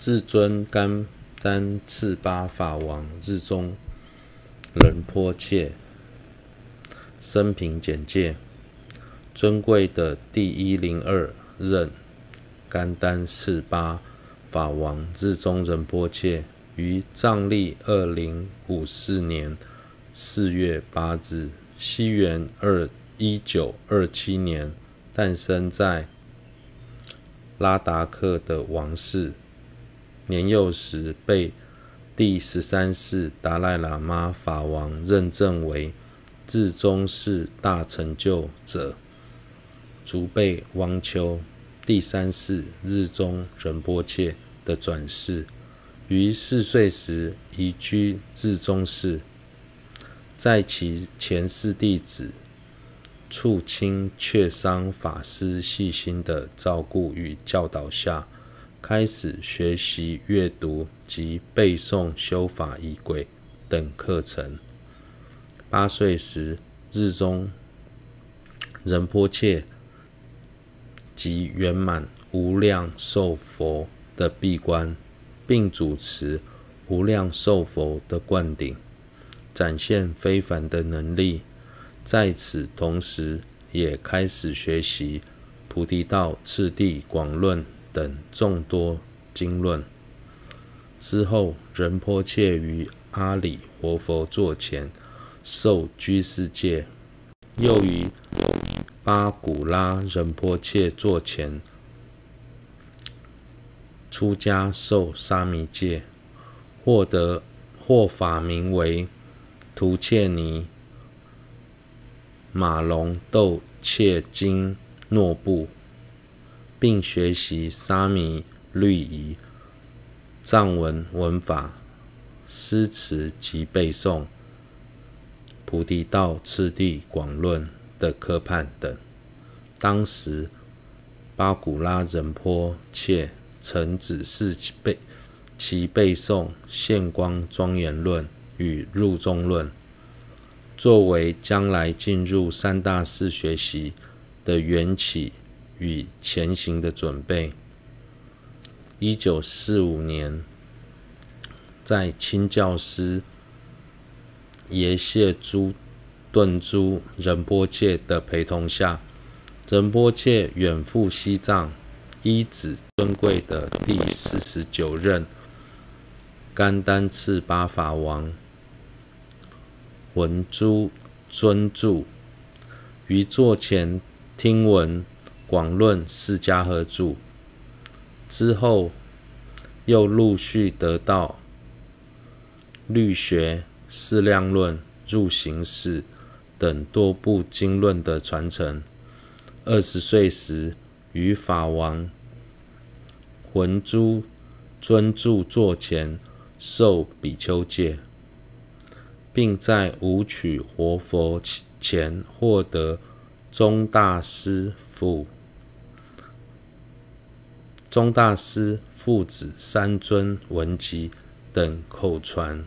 至尊甘丹赤巴法王日中仁波切生平简介：尊贵的第一零二任甘丹赤巴法王日中仁波切于藏历二零五四年四月八日，西元二一九二七年诞生在拉达克的王室。年幼时被第十三世达赖喇嘛法王认证为至中世大成就者，祖辈汪丘第三世日中仁波切的转世，于四岁时移居至中寺，在其前世弟子处钦确桑法师细心的照顾与教导下。开始学习阅读及背诵修法仪轨等课程。八岁时，日中仁波切及圆满无量寿佛的闭关，并主持无量寿佛的灌顶，展现非凡的能力。在此同时，也开始学习《菩提道次第广论》。等众多经论之后，仁波切于阿里活佛座前受居士戒，又于巴古拉仁波切座前出家受沙弥戒，获得获法名为图切尼马隆斗切金诺布。并学习沙弥律仪、藏文文法、诗词及背诵《菩提道次第广论》的科判等。当时，巴古拉仁波切曾指示其背其背诵《现光庄严论》与《入中论》，作为将来进入三大寺学习的缘起。与前行的准备。一九四五年，在清教师耶谢诸顿珠仁波切的陪同下，仁波切远赴西藏，依止尊贵的第四十九任甘丹赤巴法王文珠尊著于座前听闻。广论释迦合著之后，又陆续得到律学、释量论、入行释等多部经论的传承。二十岁时，于法王文珠尊着座前受比丘戒，并在武曲活佛前获得中大师父。宗大师父子三尊文集等口传。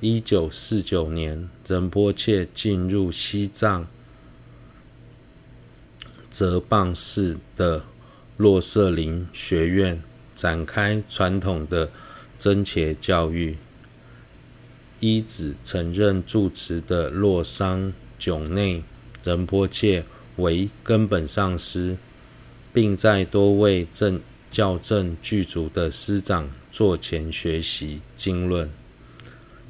一九四九年，仁波切进入西藏哲蚌寺的洛舍林学院，展开传统的僧切教育。依止曾任住持的洛桑炯内仁波切为根本上师。并在多位正教正具足的师长座前学习经论，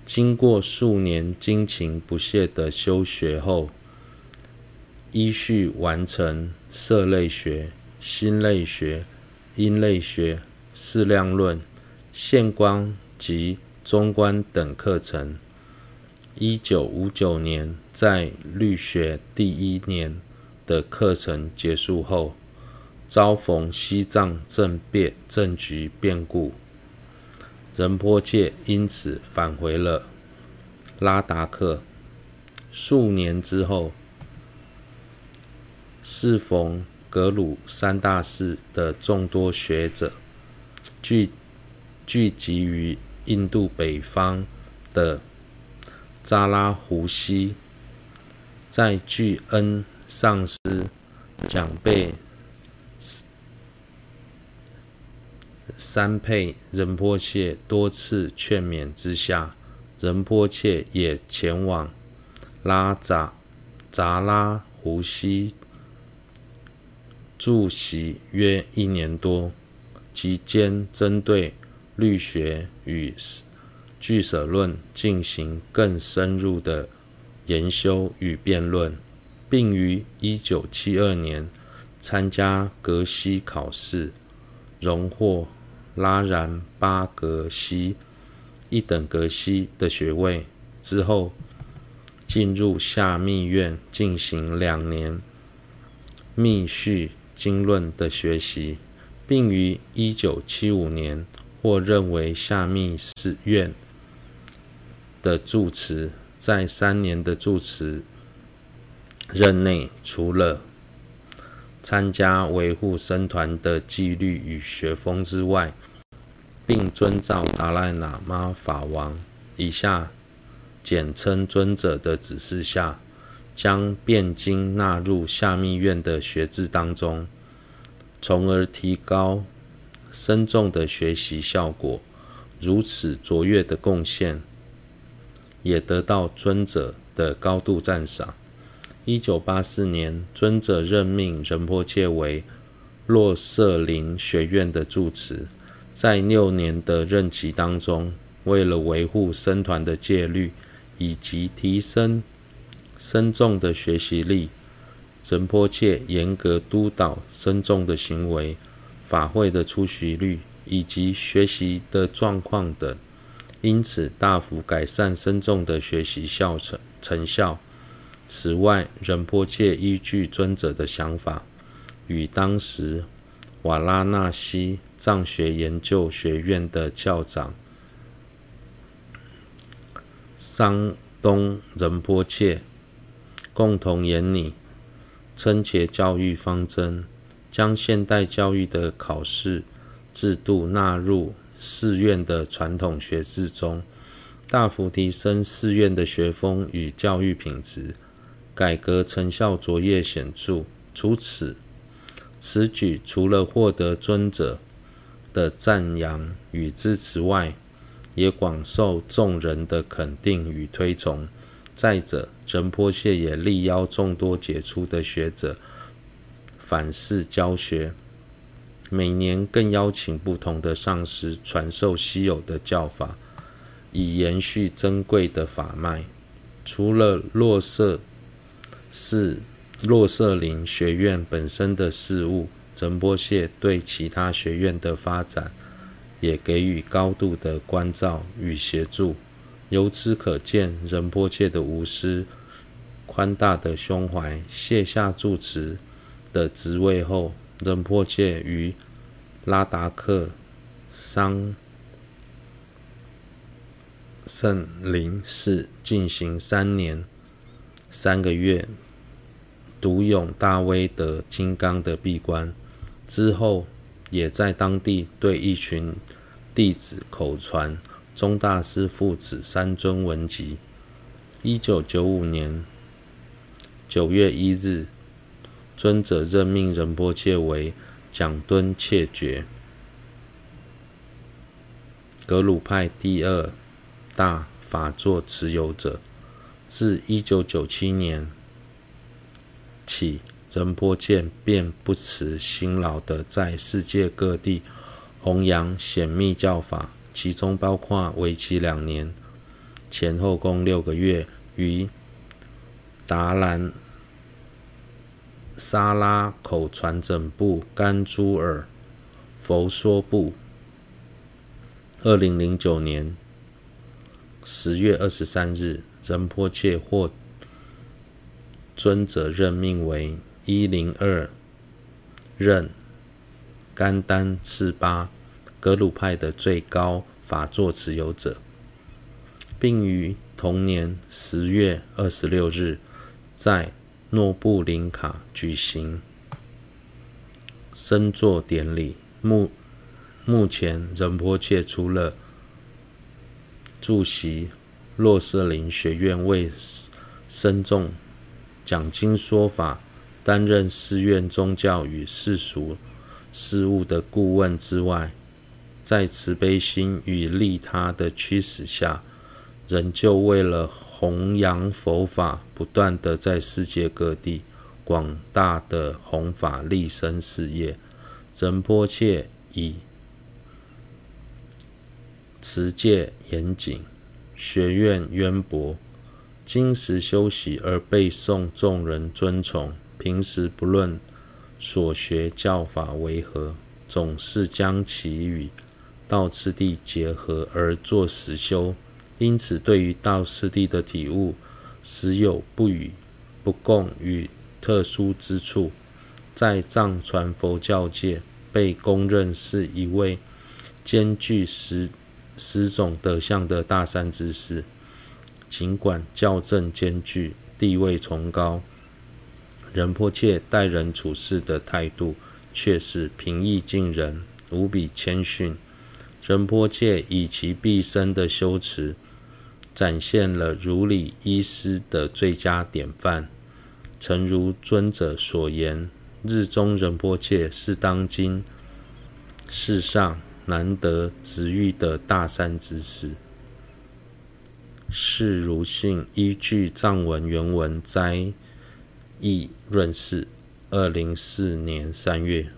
经过数年精勤不懈的修学后，依序完成色类学、心类学、音类学、释量论、现光及中观等课程。一九五九年，在律学第一年的课程结束后，遭逢西藏政变政局变故，仁波切因此返回了拉达克。数年之后，适逢格鲁三大寺的众多学者聚聚集于印度北方的扎拉湖西，在巨恩上师讲背三佩仁波切多次劝勉之下，仁波切也前往拉扎扎拉湖西驻习约一年多，期间针对律学与俱舍论进行更深入的研修与辩论，并于一九七二年参加格西考试，荣获拉然巴格西一等格西的学位之后，进入夏密院进行两年密续经论的学习，并于一九七五年获认为夏密寺院的住持。在三年的住持任内，除了参加维护僧团的纪律与学风之外，并遵照达赖喇嘛法王（以下简称尊者）的指示下，将辩经纳入夏密院的学制当中，从而提高僧众的学习效果。如此卓越的贡献，也得到尊者的高度赞赏。一九八四年，尊者任命仁波切为洛舍林学院的住持。在六年的任期当中，为了维护僧团的戒律以及提升僧众的学习力，仁波切严格督导僧众的行为、法会的出席率以及学习的状况等，因此大幅改善僧众的学习效成成效。此外，仁波切依据尊者的想法，与当时瓦拉纳西藏学研究学院的校长桑东仁波切共同研拟称伽教育方针，将现代教育的考试制度纳入寺院的传统学制中，大幅提升寺院的学风与教育品质，改革成效卓越显著。除此，此举除了获得尊者的赞扬与支持外，也广受众人的肯定与推崇。再者，仁波切也力邀众多杰出的学者反思教学，每年更邀请不同的上师传授稀有的教法，以延续珍贵的法脉。除了洛色寺、洛舍林学院本身的事务。仁波切对其他学院的发展也给予高度的关照与协助，由此可见，仁波切的无私、宽大的胸怀。卸下住持的职位后，仁波切于拉达克桑圣林寺进行三年三个月独勇大威德金刚的闭关。之后，也在当地对一群弟子口传宗大师父子三尊文集。一九九五年九月一日，尊者任命仁波切为蒋敦切觉，格鲁派第二大法座持有者。自一九九七年起。仁波切便不辞辛劳地在世界各地弘扬显密教法，其中包括为期两年、前后共六个月于达兰萨拉口传整部甘珠尔佛说部。二零零九年十月二十三日，仁波切获尊者任命为。一零二任甘丹赤巴格鲁派的最高法座持有者，并于同年十月二十六日在诺布林卡举行升座典礼。目目前，仁波切除了驻席洛舍林学院为僧众讲经说法。担任寺院宗教与世俗事务的顾问之外，在慈悲心与利他的驱使下，仍旧为了弘扬佛法，不断地在世界各地广大的弘法利生事业。仁波切以持戒严谨、学问渊博、今时修习而被受众人尊崇。平时不论所学教法为何，总是将其与道次第结合而作实修。因此，对于道次第的体悟，时有不与、不共与特殊之处，在藏传佛教界被公认是一位兼具十十种德相的大善知识。尽管教正兼具，地位崇高。仁波切待人处事的态度却是平易近人、无比谦逊。仁波切以其毕生的修持，展现了如理依师的最佳典范。诚如尊者所言，日中仁波切是当今世上难得值遇的大善知识。释如信依据藏文原文摘译润释，二零四年三月。